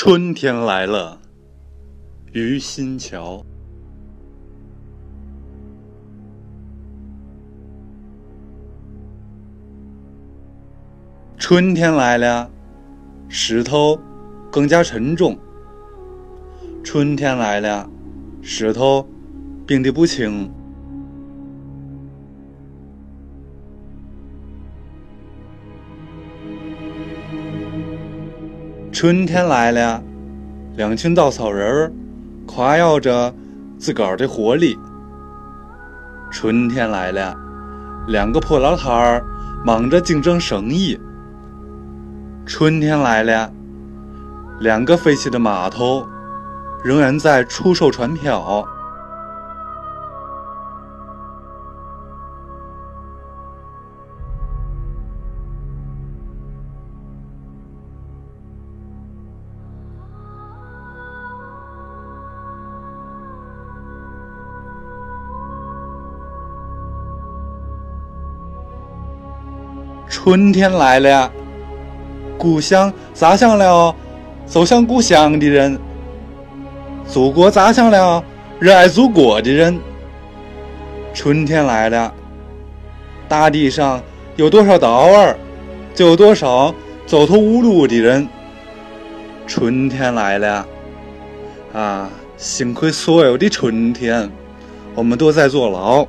春天来了，于心桥。春天来了，石头更加沉重。春天来了，石头冰得不轻。春天来了，两群稻草人儿夸耀着自个儿的活力。春天来了，两个破老摊儿忙着竞争生意。春天来了，两个废弃的码头仍然在出售船票。春天来了，故乡咋想了，走向故乡的人；祖国咋想了，热爱祖国的人。春天来了，大地上有多少稻儿，就有多少走投无路的人。春天来了，啊，幸亏所有的春天，我们都在坐牢。